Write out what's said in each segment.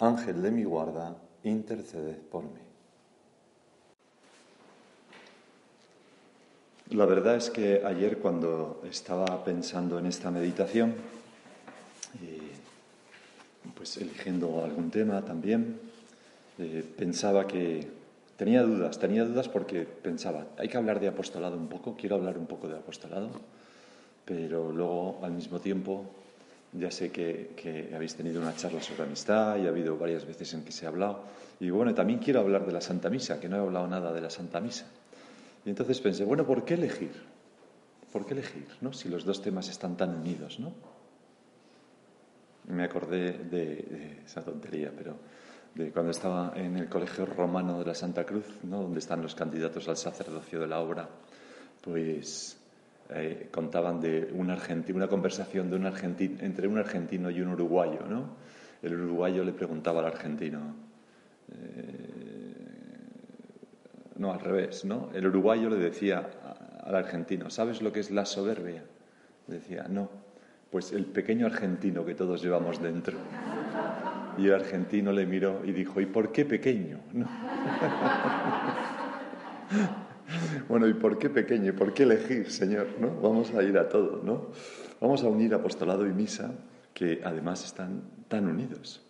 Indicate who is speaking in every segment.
Speaker 1: Ángel de mi guarda, interceded por mí. La verdad es que ayer cuando estaba pensando en esta meditación, pues eligiendo algún tema también, eh, pensaba que tenía dudas, tenía dudas porque pensaba, hay que hablar de apostolado un poco, quiero hablar un poco de apostolado, pero luego al mismo tiempo ya sé que, habéis tenido una charla sobre amistad y ha habido varias veces en que se ha hablado. Y bueno, también quiero hablar de la Santa Misa, que no he hablado nada de la Santa Misa. Y entonces pensé, bueno, ¿por qué elegir? ¿Por qué elegir, no? Si los dos temas están tan unidos, ¿no? Me acordé de, esa tontería, pero de cuando estaba en el Colegio Romano de la Santa Cruz, ¿no? Donde están los candidatos al sacerdocio de la obra, pues eh, contaban de un argentino, una conversación de un argentino, entre un argentino y un uruguayo, ¿no? El uruguayo le preguntaba al argentino, eh, no, al revés, ¿no? El uruguayo le decía al argentino, ¿sabes lo que es la soberbia? decía, no, pues el pequeño argentino que todos llevamos dentro. Y el argentino le miró y dijo, ¿y por qué pequeño? bueno, ¿y por qué pequeño? ¿Y por qué elegir, Señor? ¿No? Vamos a ir a todo, ¿no? Vamos a unir apostolado y misa, que además están tan unidos.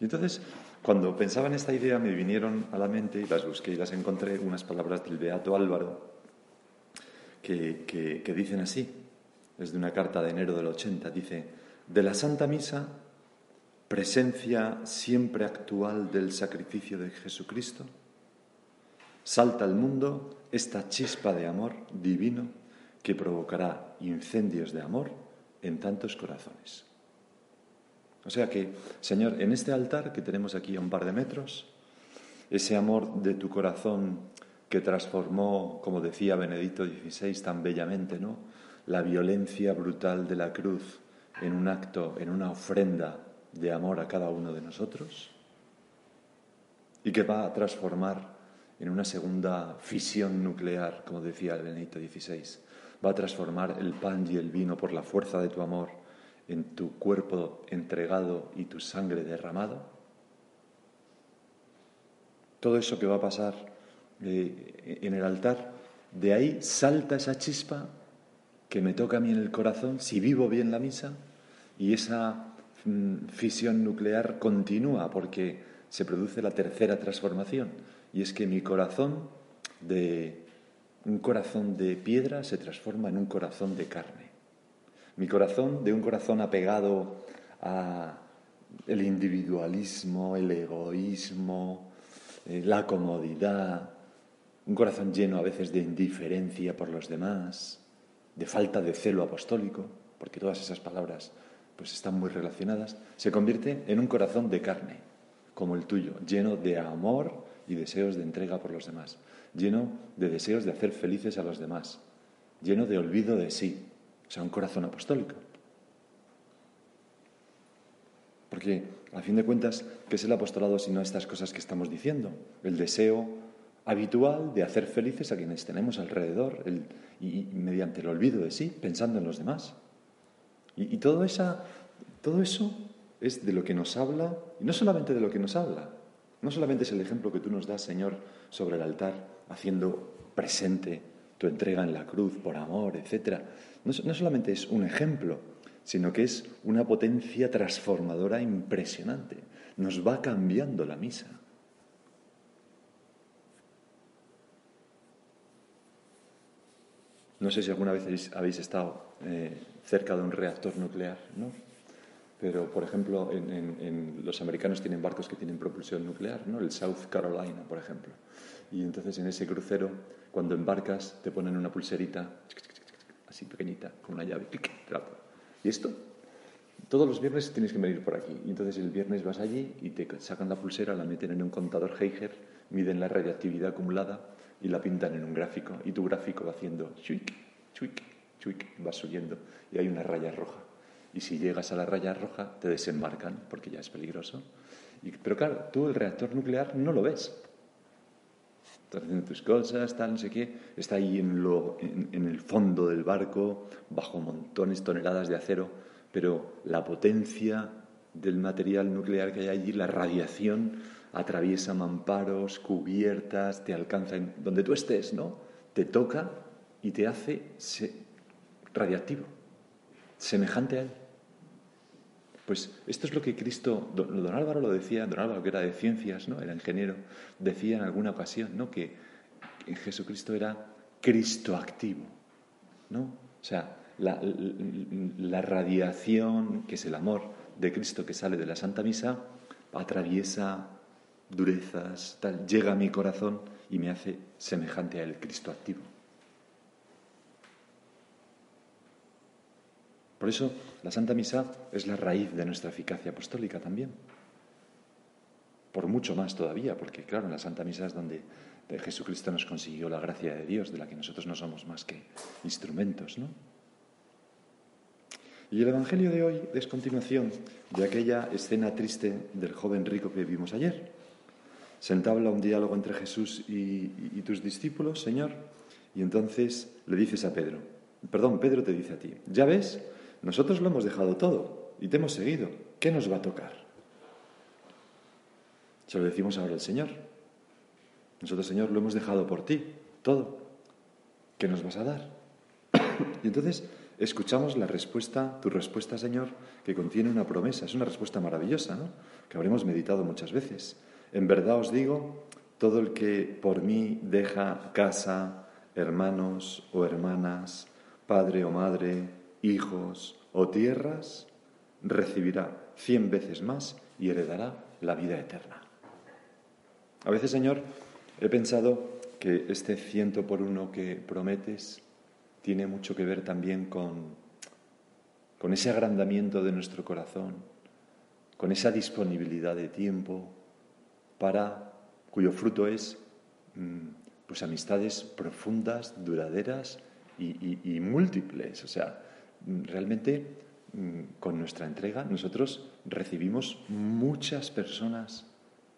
Speaker 1: Y entonces cuando pensaba en esta idea me vinieron a la mente y las busqué y las encontré unas palabras del Beato Álvaro que, dicen así, es de una carta de enero del 80, dice, de la Santa Misa, presencia siempre actual del sacrificio de Jesucristo, salta al mundo esta chispa de amor divino que provocará incendios de amor en tantos corazones. O sea que, Señor, en este altar que tenemos aquí a un par de metros, ese amor de tu corazón que transformó, como decía Benedicto XVI tan bellamente, ¿no? La violencia brutal de la cruz en un acto, en una ofrenda de amor a cada uno de nosotros, y que va a transformar en una segunda fisión nuclear, como decía Benedicto XVI, va a transformar el pan y el vino por la fuerza de tu amor en tu cuerpo entregado y tu sangre derramado? Todo eso que va a pasar eh, en el altar, de ahí salta esa chispa que me toca a mí en el corazón si vivo bien la misa y esa mm, fisión nuclear continúa porque se produce la tercera transformación y es que mi corazón de un corazón de piedra se transforma en un corazón de carne. Mi corazón, de un corazón apegado a el individualismo, el egoísmo, eh, la comodidad, un corazón lleno a veces de indiferencia por los demás, de falta de celo apostólico, porque todas esas palabras pues están muy relacionadas, se convierte en un corazón de carne, como el tuyo, lleno de amor y deseos de entrega por los demás, lleno de deseos de hacer felices a los demás, lleno de olvido de sí, o sea, un corazón apostólico. Porque, a fin de cuentas, ¿qué es el apostolado sino estas cosas que estamos diciendo? El deseo habitual de hacer felices a quienes tenemos alrededor y, mediante el olvido de sí, pensando en los demás. Y, todo, esa, todo eso es de lo que nos habla, y no solamente de lo que nos habla, no solamente es el ejemplo que tú nos das, Señor, sobre el altar, haciendo presente tu entrega en la cruz por amor, etc., no, solamente es un ejemplo, sino que es una potencia transformadora impresionante. Nos va cambiando la misa. No sé si alguna vez habéis, estado eh, cerca de un reactor nuclear, ¿no? Pero, por ejemplo, en, los americanos tienen barcos que tienen propulsión nuclear, ¿no? El South Carolina, por ejemplo. Y entonces en ese crucero, cuando embarcas, te ponen una pulserita así pequeñita, con una llave. ¿Y esto? Todos los viernes tienes que venir por aquí. Y entonces el viernes vas allí y te sacan la pulsera, la meten en un contador Geiger, miden la radiactividad acumulada y la pintan en un gráfico. Y tu gráfico va haciendo chuic, chuic, chuic, va subiendo. Y hay una raya roja y si llegas a la raya roja te desembarcan porque ya es peligroso. pero claro, tú el reactor nuclear no lo ves. Estás haciendo tus cosas, tal, no sé qué. Está ahí en, lo, en, el fondo del barco, bajo montones, toneladas de acero, pero la potencia del material nuclear que hay allí, la radiación, atraviesa mamparos, cubiertas, te alcanza donde tú estés, ¿no? Te toca y te hace radiactivo, semejante a él. Pues esto es lo que Cristo, don, Álvaro lo decía, don Álvaro que era de ciencias, ¿no? era ingeniero, decía en alguna ocasión ¿no? que Jesucristo era Cristo activo. ¿no? O sea, la, radiación, que es el amor de Cristo que sale de la Santa Misa, atraviesa durezas, tal, llega a mi corazón y me hace semejante a el Cristo activo. Por eso la Santa Misa es la raíz de nuestra eficacia apostólica también. Por mucho más todavía, porque claro, en la Santa Misa es donde Jesucristo nos consiguió la gracia de Dios, de la que nosotros no somos más que instrumentos, ¿no? Y el Evangelio de hoy es continuación de aquella escena triste del joven rico que vimos ayer. Se entabla un diálogo entre Jesús y tus discípulos, Señor, y entonces le dices a Pedro, perdón, Pedro te dice a ti, ya ves, nosotros lo hemos dejado todo y te hemos seguido. ¿Qué nos va a tocar? Se lo decimos ahora al Señor. Nosotros, Señor, lo hemos dejado por ti, todo. ¿Qué nos vas a dar? Y entonces escuchamos la respuesta, tu respuesta, Señor, que contiene una promesa. Es una respuesta maravillosa, ¿no? Que habremos meditado muchas veces. En verdad os digo, todo el que por mí deja casa, hermanos o hermanas, padre o madre, hijos o tierras, recibirá cien veces más y heredará la vida eterna. A veces, Señor, he pensado que este ciento por uno que prometes tiene mucho que ver también con, con ese agrandamiento de nuestro corazón, con esa disponibilidad de tiempo para cuyo fruto es mm, pues amistades profundas, duraderas y, múltiples. O sea, realmente mm, con nuestra entrega nosotros recibimos muchas personas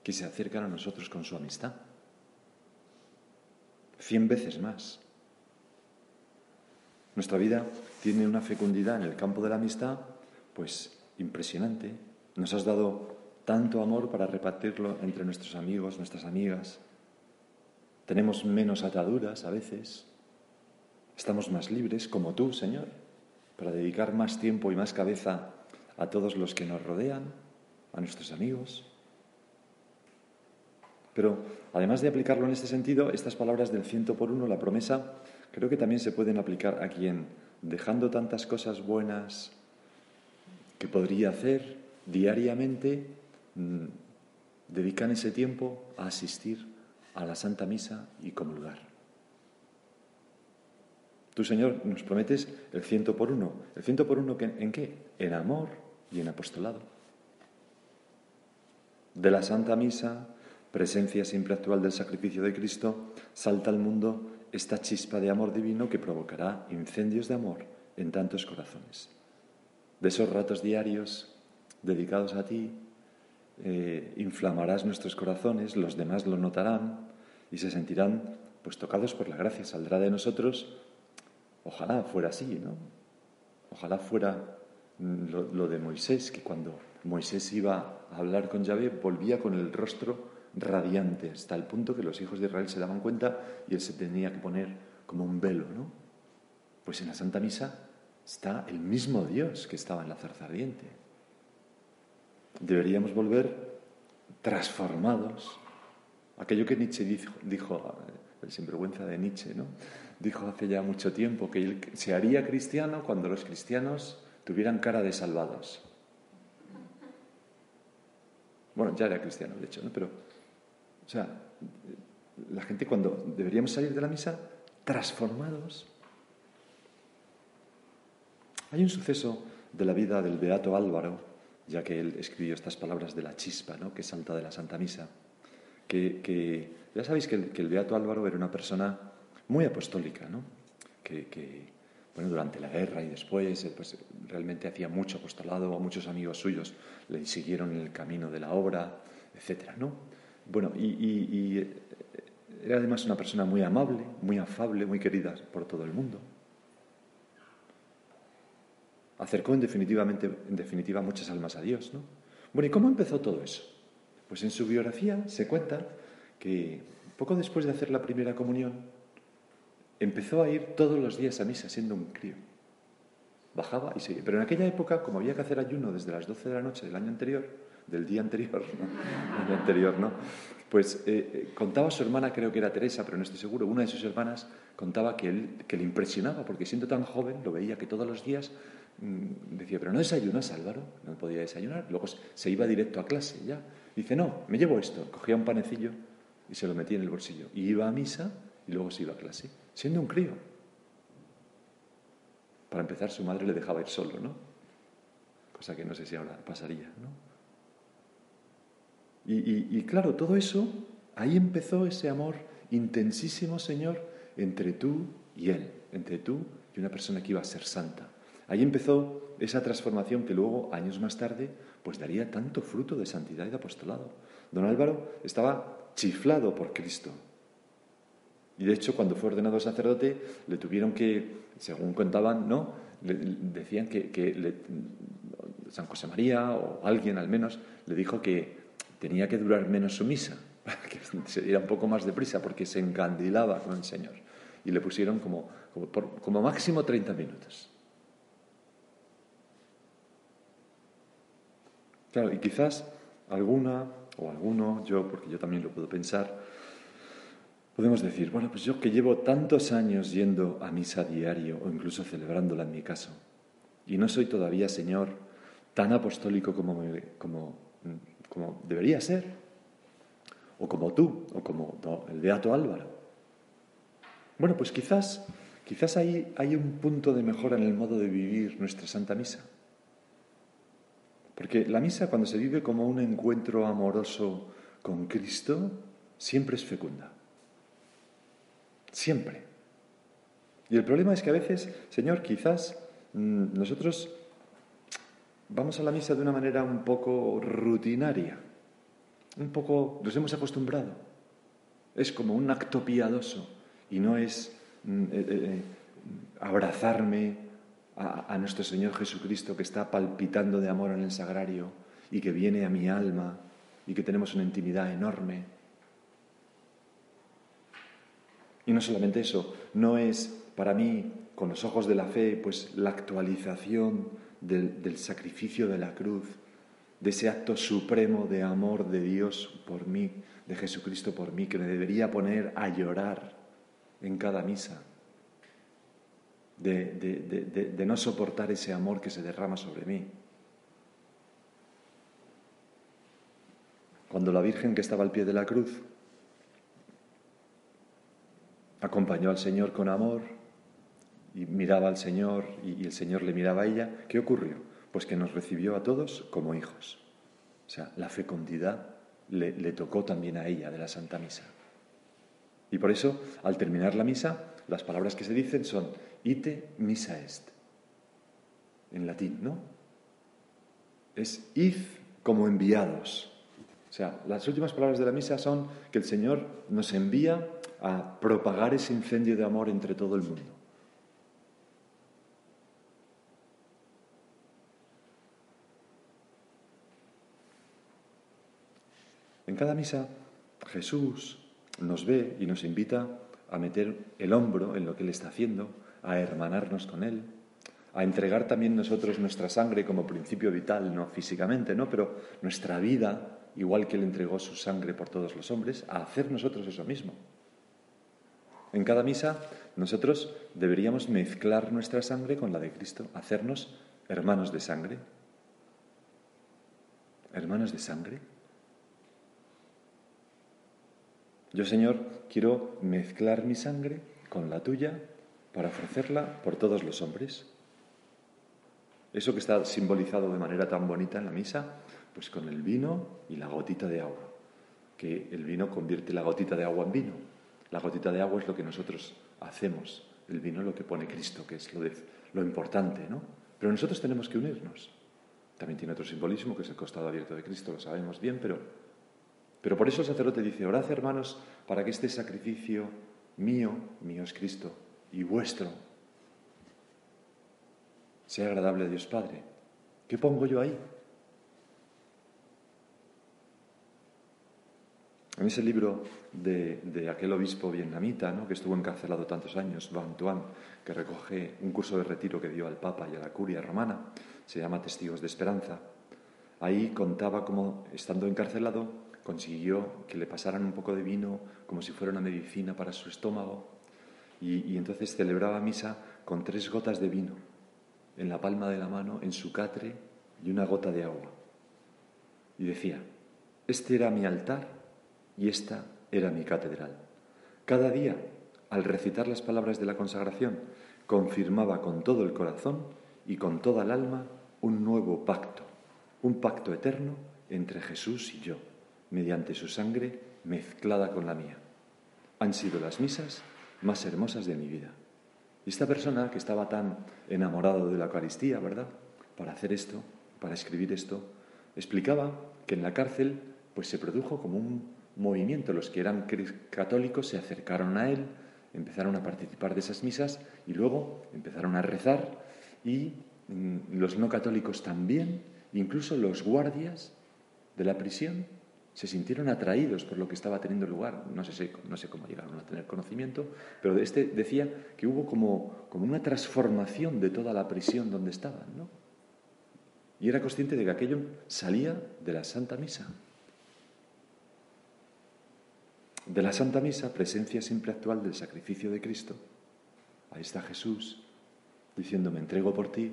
Speaker 1: que se acercan a nosotros con su amistad. Cien veces más. Nuestra vida tiene una fecundidad en el campo de la amistad, pues impresionante. Nos has dado tanto amor para repartirlo entre nuestros amigos, nuestras amigas. Tenemos menos ataduras a veces. Estamos más libres, como tú, Señor para dedicar más tiempo y más cabeza a todos los que nos rodean, a nuestros amigos. Pero además de aplicarlo en este sentido, estas palabras del ciento por uno, la promesa, creo que también se pueden aplicar a quien, dejando tantas cosas buenas que podría hacer diariamente, mm, dedican ese tiempo a asistir a la Santa Misa y comulgar. Tú, Señor, nos prometes el ciento por uno. ¿El ciento por uno en qué? En amor y en apostolado. De la Santa Misa, presencia siempre actual del sacrificio de Cristo, salta al mundo esta chispa de amor divino que provocará incendios de amor en tantos corazones. De esos ratos diarios dedicados a ti, eh, inflamarás nuestros corazones, los demás lo notarán y se sentirán pues tocados por la gracia. Saldrá de nosotros Ojalá fuera así, ¿no? Ojalá fuera lo, de Moisés, que cuando Moisés iba a hablar con Yahvé volvía con el rostro radiante, hasta el punto que los hijos de Israel se daban cuenta y él se tenía que poner como un velo, ¿no? Pues en la Santa Misa está el mismo Dios que estaba en la zarza ardiente. Deberíamos volver transformados. Aquello que Nietzsche dijo, dijo el sinvergüenza de Nietzsche, ¿no? Dijo hace ya mucho tiempo que él se haría cristiano cuando los cristianos tuvieran cara de salvados. Bueno, ya era cristiano, de hecho, ¿no? Pero, o sea, la gente cuando deberíamos salir de la misa transformados. Hay un suceso de la vida del Beato Álvaro, ya que él escribió estas palabras de la chispa, ¿no? que salta de la Santa Misa, que, ya sabéis que el, Beato Álvaro era una persona muy apostólica, ¿no? que, bueno, durante la guerra y después, pues, realmente hacía mucho apostolado, muchos amigos suyos le siguieron en el camino de la obra, etc. ¿no? Bueno, y, eh, era además una persona muy amable, muy afable, muy querida por todo el mundo. Acercó en, definitivamente, en definitiva muchas almas a Dios. ¿no? Bueno, ¿y cómo empezó todo eso? Pues en su biografía se cuenta que poco después de hacer la primera comunión, empezó a ir todos los días a misa siendo un crío. Bajaba y seguía. Pero en aquella época, como había que hacer ayuno desde las 12 de la noche del año anterior, del día anterior, ¿no? anterior, ¿no? Pues eh, eh, contaba su hermana, creo que era Teresa, pero no estoy seguro, una de sus hermanas contaba que, él, que le impresionaba, porque siendo tan joven, lo veía que todos los días mm, decía, pero no desayunas, Álvaro, no podía desayunar. Luego se iba directo a clase, ya. Dice, no, me llevo esto. Cogía un panecillo y se lo metía en el bolsillo. Y iba a misa y luego se iba a clase, siendo un crío. Para empezar, su madre le dejaba ir solo, ¿no? Cosa que no sé si ahora pasaría, ¿no? Y, claro, todo eso, ahí empezó ese amor intensísimo, Señor, entre tú y Él, entre tú y una persona que iba a ser santa. Ahí empezó esa transformación que luego, años más tarde, pues daría tanto fruto de santidad y de apostolado. Don Álvaro estaba chiflado por Cristo. Y de hecho, cuando fue ordenado sacerdote, le tuvieron que, según contaban, ¿no? decían que, San José María o alguien al menos le dijo que tenía que durar menos su misa, que se diera un poco más de prisa, porque se encandilaba con el Señor. Y le pusieron como, como máximo 30 minutos. Claro, y quizás alguna o alguno, yo, porque yo también lo puedo pensar, podemos decir, bueno, pues yo que llevo tantos años yendo a misa diario o incluso celebrándola en mi caso, y no soy todavía, Señor, tan apostólico como, debería ser, o como tú, o como el Beato Álvaro. Bueno, pues quizás, quizás ahí hay un punto de mejora en el modo de vivir nuestra Santa Misa. Porque la misa cuando se vive como un encuentro amoroso con Cristo, siempre es fecunda. Siempre. Y el problema es que a veces, Señor, quizás mm, nosotros vamos a la misa de una manera un poco rutinaria. Un poco, nos hemos acostumbrado. Es como un acto piadoso y no es mm, eh, eh, eh, abrazarme, a, nuestro Señor Jesucristo que está palpitando de amor en el sagrario y que viene a mi alma y que tenemos una intimidad enorme. Y no solamente eso, no es para mí, con los ojos de la fe, pues la actualización del, sacrificio de la cruz, de ese acto supremo de amor de Dios por mí, de Jesucristo por mí, que me debería poner a llorar en cada misa de, no soportar ese amor que se derrama sobre mí. Cuando la Virgen que estaba al pie de la cruz acompañó al Señor con amor y miraba al Señor y, el Señor le miraba a ella, ¿qué ocurrió? Pues que nos recibió a todos como hijos. O sea, la fecundidad le, tocó también a ella de la Santa Misa. Y por eso, al terminar la misa, las palabras que se dicen son ite misa est. En latín, ¿no? Es id como enviados. O sea, las últimas palabras de la misa son que el Señor nos envía a propagar ese incendio de amor entre todo el mundo. En cada misa Jesús nos ve y nos invita a meter el hombro en lo que Él está haciendo, a hermanarnos con Él, a entregar también nosotros nuestra sangre como principio vital, no físicamente, ¿no? pero nuestra vida, igual que Él entregó su sangre por todos los hombres, a hacer nosotros eso mismo. En cada misa nosotros deberíamos mezclar nuestra sangre con la de Cristo, hacernos hermanos de sangre. Hermanos de sangre. Yo, Señor, quiero mezclar mi sangre con la tuya para ofrecerla por todos los hombres. Eso que está simbolizado de manera tan bonita en la misa, pues con el vino y la gotita de agua, que el vino convierte la gotita de agua en vino. La gotita de agua es lo que nosotros hacemos, el vino es lo que pone Cristo, que es lo, importante, ¿no? Pero nosotros tenemos que unirnos. También tiene otro simbolismo, que es el costado abierto de Cristo, lo sabemos bien, pero, pero por eso el sacerdote dice, orad hermanos para que este sacrificio mío, mío es Cristo, y vuestro, sea agradable a Dios Padre. ¿Qué pongo yo ahí? En ese libro de, aquel obispo vietnamita ¿no? que estuvo encarcelado tantos años, Van Tuan, que recoge un curso de retiro que dio al Papa y a la curia romana, se llama Testigos de Esperanza. Ahí contaba cómo, estando encarcelado, consiguió que le pasaran un poco de vino como si fuera una medicina para su estómago y, y entonces celebraba misa con tres gotas de vino en la palma de la mano, en su catre y una gota de agua. Y decía, este era mi altar y esta era mi catedral. Cada día, al recitar las palabras de la consagración, confirmaba con todo el corazón y con toda el alma un nuevo pacto, un pacto eterno entre Jesús y yo, mediante su sangre mezclada con la mía. Han sido las misas más hermosas de mi vida. Y esta persona que estaba tan enamorado de la Eucaristía, ¿verdad? Para hacer esto, para escribir esto, explicaba que en la cárcel pues se produjo como un movimiento. Los que eran católicos se acercaron a él, empezaron a participar de esas misas y luego empezaron a rezar y mm, los no católicos también, incluso los guardias de la prisión se sintieron atraídos por lo que estaba teniendo lugar. No sé, no sé cómo llegaron a tener conocimiento, pero este decía que hubo como, como una transformación de toda la prisión donde estaban, ¿no? Y era consciente de que aquello salía de la Santa Misa. De la Santa Misa, presencia siempre actual del sacrificio de Cristo. Ahí está Jesús diciendo, me entrego por ti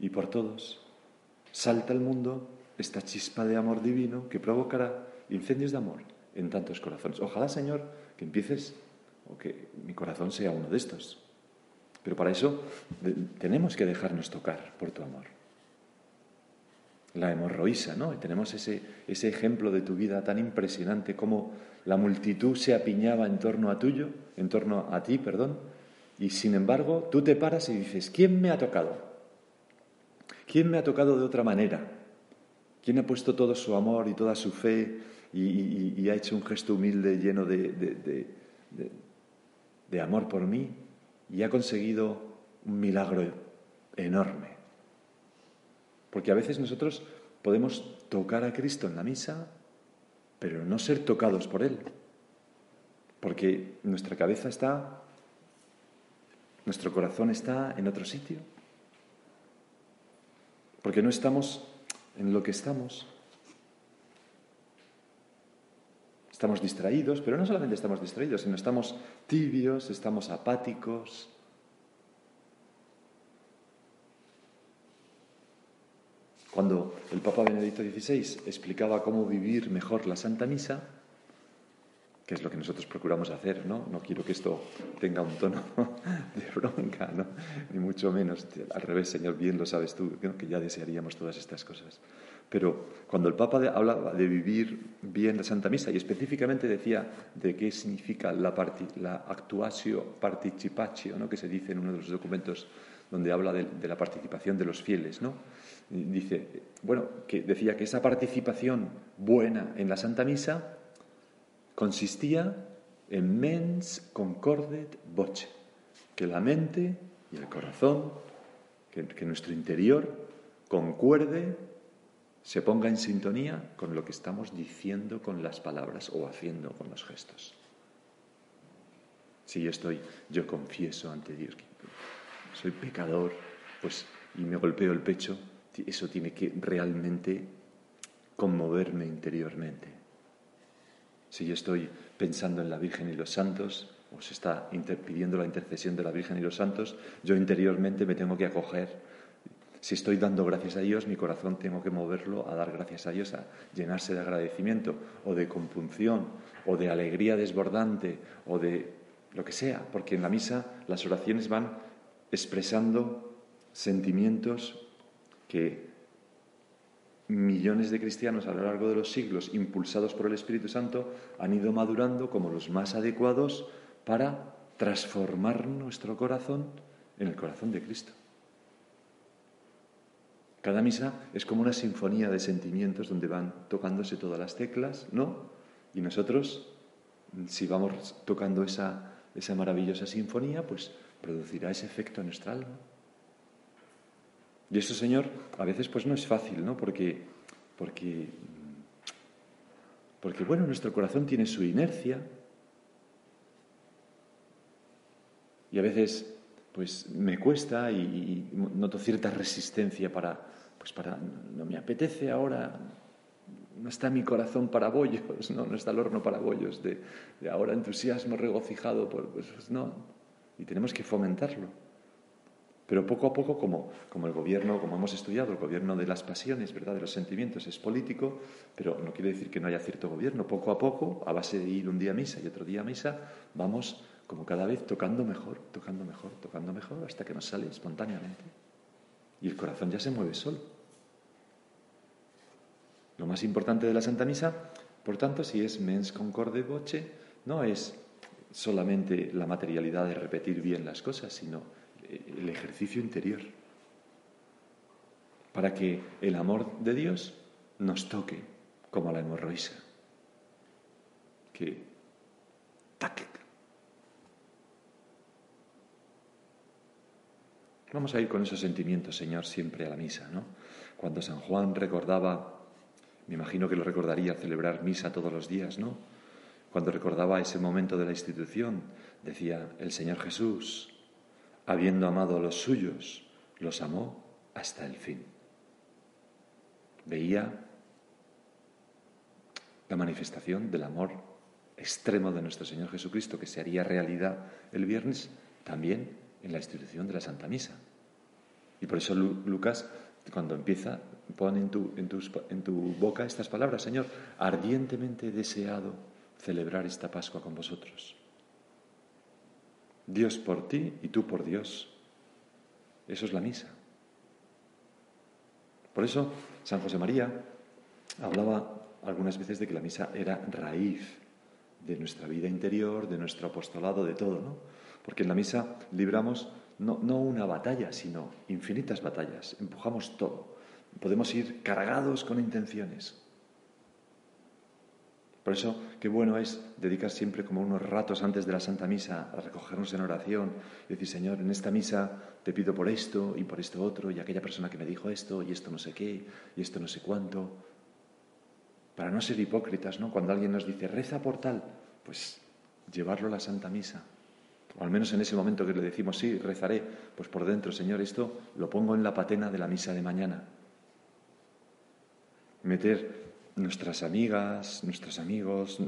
Speaker 1: y por todos. Salta al mundo esta chispa de amor divino que provocará incendios de amor en tantos corazones. Ojalá, Señor, que empieces o que mi corazón sea uno de estos. Pero para eso tenemos que dejarnos tocar por tu amor. La hemorroísa, ¿no? tenemos ese, ese ejemplo de tu vida tan impresionante como la multitud se apiñaba en torno a tuyo, en torno a ti, perdón, y sin embargo tú te paras y dices, ¿quién me ha tocado? ¿Quién me ha tocado de otra manera? ¿Quién ha puesto todo su amor y toda su fe y, ha hecho un gesto humilde lleno de, de amor por mí y ha conseguido un milagro enorme? Porque a veces nosotros podemos tocar a Cristo en la misa, pero no ser tocados por Él. Porque nuestra cabeza está, nuestro corazón está en otro sitio. Porque no estamos en lo que estamos. Estamos distraídos, pero no solamente estamos distraídos, sino estamos tibios, estamos apáticos. Cuando el Papa Benedicto XVI explicaba cómo vivir mejor la Santa Misa, que es lo que nosotros procuramos hacer, ¿no? No quiero que esto tenga un tono de bronca, ¿no? Ni mucho menos. Al revés, Señor, bien lo sabes tú, que ya desearíamos todas estas cosas. Pero cuando el Papa hablaba de vivir bien la Santa Misa, y específicamente decía de qué significa la, la actuatio participatio, ¿no? que se dice en uno de los documentos donde habla de, de la participación de los fieles, ¿no? Dice, bueno, que decía que esa participación buena en la Santa Misa consistía en mens concordet voce, que la mente y el corazón, que, nuestro interior concuerde, se ponga en sintonía con lo que estamos diciendo con las palabras o haciendo con los gestos. Si yo estoy, yo confieso ante Dios que soy pecador, pues, y me golpeo el pecho, eso tiene que realmente conmoverme interiormente. Si yo estoy pensando en la Virgen y los santos, o se está pidiendo la intercesión de la Virgen y los santos, yo interiormente me tengo que acoger. Si estoy dando gracias a Dios, mi corazón tengo que moverlo a dar gracias a Dios, a llenarse de agradecimiento o de compunción o de alegría desbordante o de lo que sea, porque en la misa las oraciones van expresando sentimientos que millones de cristianos a lo largo de los siglos, impulsados por el Espíritu Santo, han ido madurando como los más adecuados para transformar nuestro corazón en el corazón de Cristo. Cada misa es como una sinfonía de sentimientos donde van tocándose todas las teclas, ¿no? Y nosotros, si vamos tocando esa, esa maravillosa sinfonía, pues producirá ese efecto en nuestra alma. Y eso, Señor, a veces pues no es fácil, ¿no? Porque, porque, porque bueno, nuestro corazón tiene su inercia y a veces pues me cuesta y, noto cierta resistencia para, pues para, no me apetece ahora, no está mi corazón para bollos, no, no está el horno para bollos, de, ahora entusiasmo regocijado, por, pues no, y tenemos que fomentarlo. Pero poco a poco, como, como el gobierno, como hemos estudiado, el gobierno de las pasiones, ¿verdad? de los sentimientos es político, pero no quiere decir que no haya cierto gobierno. Poco a poco, a base de ir un día a misa y otro día a misa, vamos como cada vez tocando mejor, tocando mejor, tocando mejor, hasta que nos sale espontáneamente. Y el corazón ya se mueve solo. Lo más importante de la Santa Misa, por tanto, si es mens concorde voce, no es solamente la materialidad de repetir bien las cosas, sino el ejercicio interior, para que el amor de Dios nos toque como la hemorroisa, que Vamos a ir con esos sentimientos, Señor, siempre a la misa, ¿no? Cuando San Juan recordaba, me imagino que lo recordaría celebrar misa todos los días, ¿no? Cuando recordaba ese momento de la institución, decía, el Señor Jesús, habiendo amado a los suyos, los amó hasta el fin. Veía la manifestación del amor extremo de nuestro Señor Jesucristo que se haría realidad el viernes también en la institución de la Santa Misa. Y por eso Lucas, cuando empieza, pone en tu, en, en tu boca estas palabras, Señor, ardientemente he deseado celebrar esta Pascua con vosotros. Dios por ti y tú por Dios. Eso es la misa. Por eso San José María hablaba algunas veces de que la misa era raíz de nuestra vida interior, de nuestro apostolado, de todo, ¿no? Porque en la misa libramos no, no una batalla, sino infinitas batallas, empujamos todo. Podemos ir cargados con intenciones, por eso, qué bueno es dedicar siempre como unos ratos antes de la Santa Misa a recogernos en oración y decir, Señor, en esta misa te pido por esto y por esto otro y aquella persona que me dijo esto y esto no sé qué y esto no sé cuánto. Para no ser hipócritas, ¿no? Cuando alguien nos dice, reza por tal, pues llevarlo a la Santa Misa. O al menos en ese momento que le decimos, sí, rezaré, pues por dentro, Señor, esto lo pongo en la patena de la misa de mañana. Meter nuestras amigas, nuestros amigos,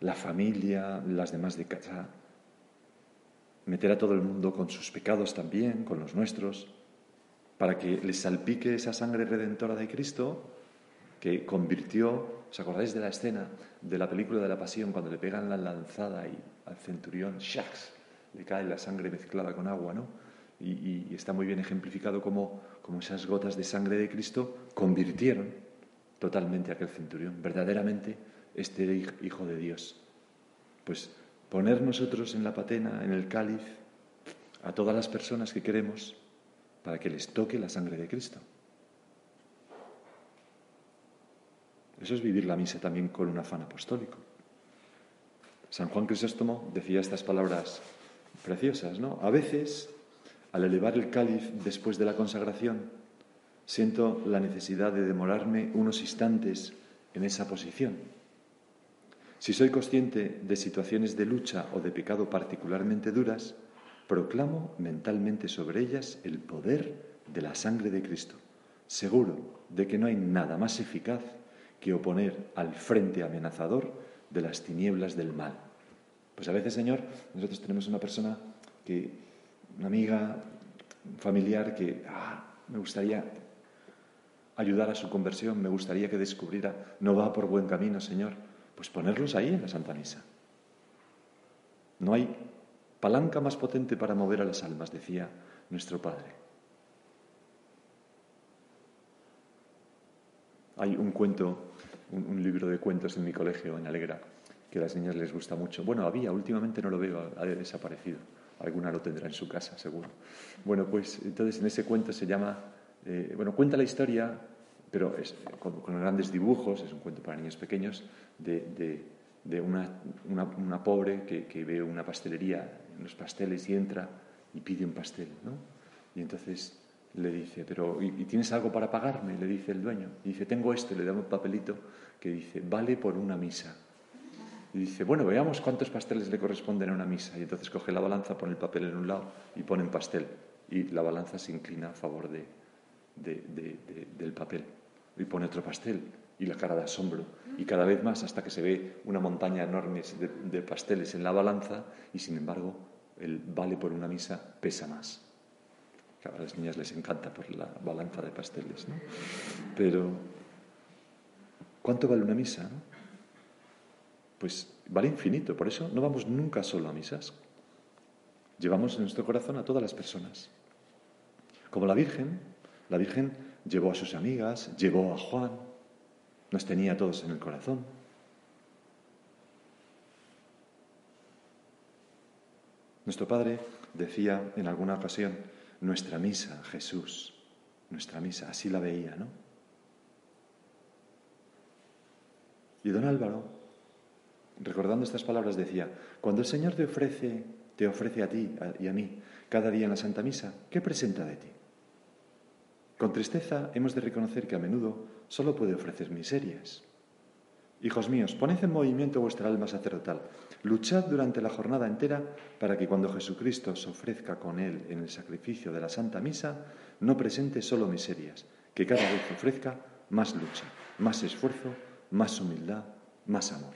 Speaker 1: la familia, las demás de casa. Meter a todo el mundo con sus pecados también, con los nuestros, para que les salpique esa sangre redentora de Cristo que convirtió, ¿os acordáis de la escena de la película de la Pasión cuando le pegan la lanzada y al centurión, ¡shax! le cae la sangre mezclada con agua, ¿no? Y, está muy bien ejemplificado cómo, cómo esas gotas de sangre de Cristo convirtieron totalmente aquel centurión. Verdaderamente este hijo de Dios. Pues poner nosotros en la patena, en el cáliz, a todas las personas que queremos para que les toque la sangre de Cristo. Eso es vivir la misa también con un afán apostólico. San Juan Crisóstomo decía estas palabras preciosas, ¿no? A veces, al elevar el cáliz después de la consagración, siento la necesidad de demorarme unos instantes en esa posición. Si soy consciente de situaciones de lucha o de pecado particularmente duras, proclamo mentalmente sobre ellas el poder de la sangre de Cristo, seguro de que no hay nada más eficaz que oponer al frente amenazador de las tinieblas del mal. Pues a veces, Señor, nosotros tenemos una persona que, una amiga, un familiar que ah, me gustaría ayudar a su conversión, me gustaría que descubriera, no va por buen camino, Señor, pues ponerlos ahí en la Santa Misa. No hay palanca más potente para mover a las almas, decía nuestro Padre. Hay un cuento, un, libro de cuentos en mi colegio, en Alegra, que a las niñas les gusta mucho. Bueno, había, últimamente no lo veo, ha desaparecido. Alguna lo tendrá en su casa, seguro. Bueno, pues entonces en ese cuento se llama, eh, bueno, cuenta la historia, pero es, con, grandes dibujos, es un cuento para niños pequeños, de, una, pobre que, ve una pastelería en los pasteles y entra y pide un pastel, ¿no? Y entonces le dice, pero ¿y, tienes algo para pagarme? Le dice el dueño. Y dice, tengo esto, le da un papelito que dice, vale por una misa. Y dice, bueno, veamos cuántos pasteles le corresponden a una misa. Y entonces coge la balanza, pone el papel en un lado y pone un pastel. Y la balanza se inclina a favor de, del papel. Y pone otro pastel y la cara de asombro. Y cada vez más hasta que se ve una montaña enorme de, pasteles en la balanza y sin embargo el vale por una misa pesa más a las niñas les encanta por la balanza de pasteles, ¿no? Pero, ¿cuánto vale una misa? Pues vale infinito, por eso no vamos nunca solo a misas. Llevamos en nuestro corazón a todas las personas. Como la Virgen, la Virgen llevó a sus amigas, llevó a Juan, nos tenía a todos en el corazón. Nuestro Padre decía en alguna ocasión, nuestra misa, Jesús, nuestra misa, así la veía, ¿no? Y don Álvaro, recordando estas palabras, decía, cuando el Señor te ofrece, te ofrece a ti y a mí cada día en la Santa Misa, ¿qué presenta de ti? Con tristeza hemos de reconocer que a menudo solo puede ofrecer miserias. Hijos míos, poned en movimiento vuestra alma sacerdotal. Luchad durante la jornada entera para que cuando Jesucristo se ofrezca con Él en el sacrificio de la Santa Misa, no presente solo miserias, que cada vez ofrezca más lucha, más esfuerzo, más humildad, más amor.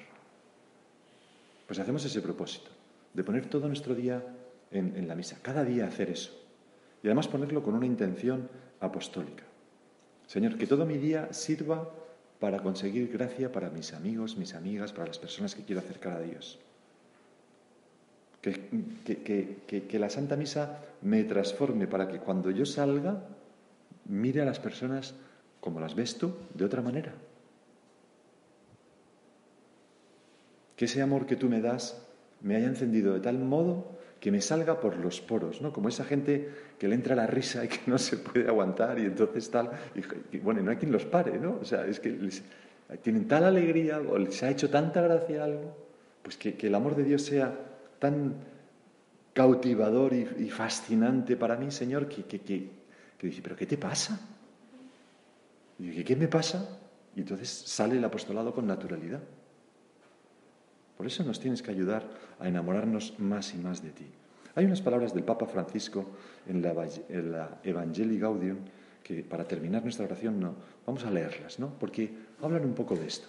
Speaker 1: Pues hacemos ese propósito, de poner todo nuestro día en, en la misa, cada día hacer eso. Y además ponerlo con una intención apostólica. Señor, que todo mi día sirva para conseguir gracia para mis amigos, mis amigas, para las personas que quiero acercar a Dios. Que, la Santa Misa me transforme para que cuando yo salga mire a las personas como las ves tú, de otra manera. Que ese amor que tú me das me haya encendido de tal modo que me salga por los poros, ¿no? Como esa gente que le entra la risa y que no se puede aguantar y entonces tal, y, bueno, no hay quien los pare, ¿no? O sea, es que tienen tal alegría o les ha hecho tanta gracia algo, pues que, el amor de Dios sea tan cautivador y, fascinante para mí, Señor, que, que, que, dice, pero ¿qué te pasa? Y dije, ¿qué me pasa? Y entonces sale el apostolado con naturalidad. Por eso nos tienes que ayudar a enamorarnos más y más de ti. Hay unas palabras del Papa Francisco en la, Evangelii Gaudium que para terminar nuestra oración no, vamos a leerlas, ¿no? Porque hablan un poco de esto.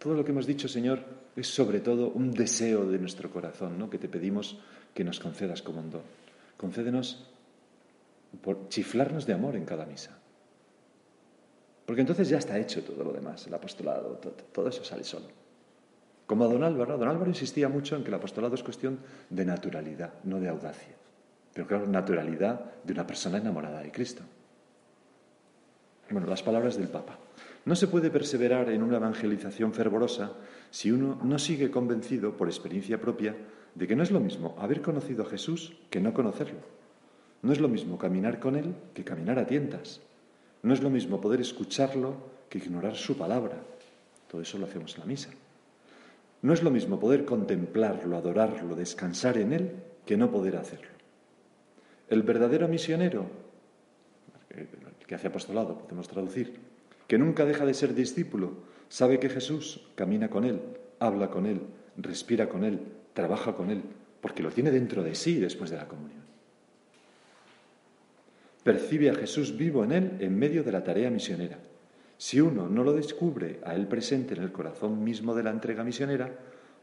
Speaker 1: Todo lo que hemos dicho, Señor, es sobre todo un deseo de nuestro corazón, ¿no? Que te pedimos que nos concedas como un don. Concédenos por chiflarnos de amor en cada misa. Porque entonces ya está hecho todo lo demás, el apostolado, todo eso sale solo. Como a don Álvaro, don Álvaro insistía mucho en que el apostolado es cuestión de naturalidad, no de audacia. Pero claro, naturalidad de una persona enamorada de Cristo. Bueno, las palabras del Papa. No se puede perseverar en una evangelización fervorosa si uno no sigue convencido por experiencia propia de que no es lo mismo haber conocido a Jesús que no conocerlo. No es lo mismo caminar con Él que caminar a tientas. No es lo mismo poder escucharlo que ignorar su palabra. Todo eso lo hacemos en la misa. No es lo mismo poder contemplarlo, adorarlo, descansar en él, que no poder hacerlo. El verdadero misionero, el que hace apostolado, podemos traducir, que nunca deja de ser discípulo, sabe que Jesús camina con él, habla con él, respira con él, trabaja con él, porque lo tiene dentro de sí después de la comunión. percibe a Jesús vivo en él en medio de la tarea misionera. Si uno no lo descubre a él presente en el corazón mismo de la entrega misionera,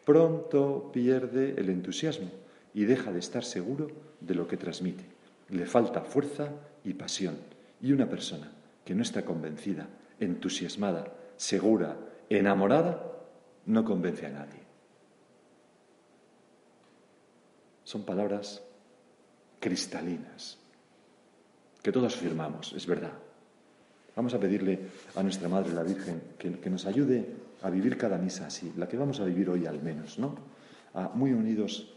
Speaker 1: pronto pierde el entusiasmo y deja de estar seguro de lo que transmite. Le falta fuerza y pasión. Y una persona que no está convencida, entusiasmada, segura, enamorada, no convence a nadie. Son palabras cristalinas, que todos firmamos, es verdad. Vamos a pedirle a nuestra Madre, la Virgen, que, nos ayude a vivir cada misa así, la que vamos a vivir hoy al menos, ¿no? muy unidos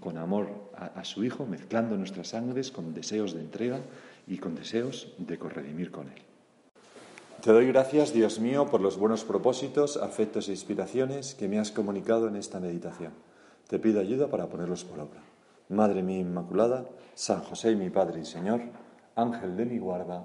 Speaker 1: con amor a, su Hijo, mezclando nuestras sangres con deseos de entrega y con deseos de corredimir con Él. Te doy gracias, Dios mío, por los buenos propósitos, afectos e inspiraciones que me has comunicado en esta meditación. Te pido ayuda para ponerlos por obra. Madre mía Inmaculada, San José mi Padre y Señor, Ángel de mi guarda,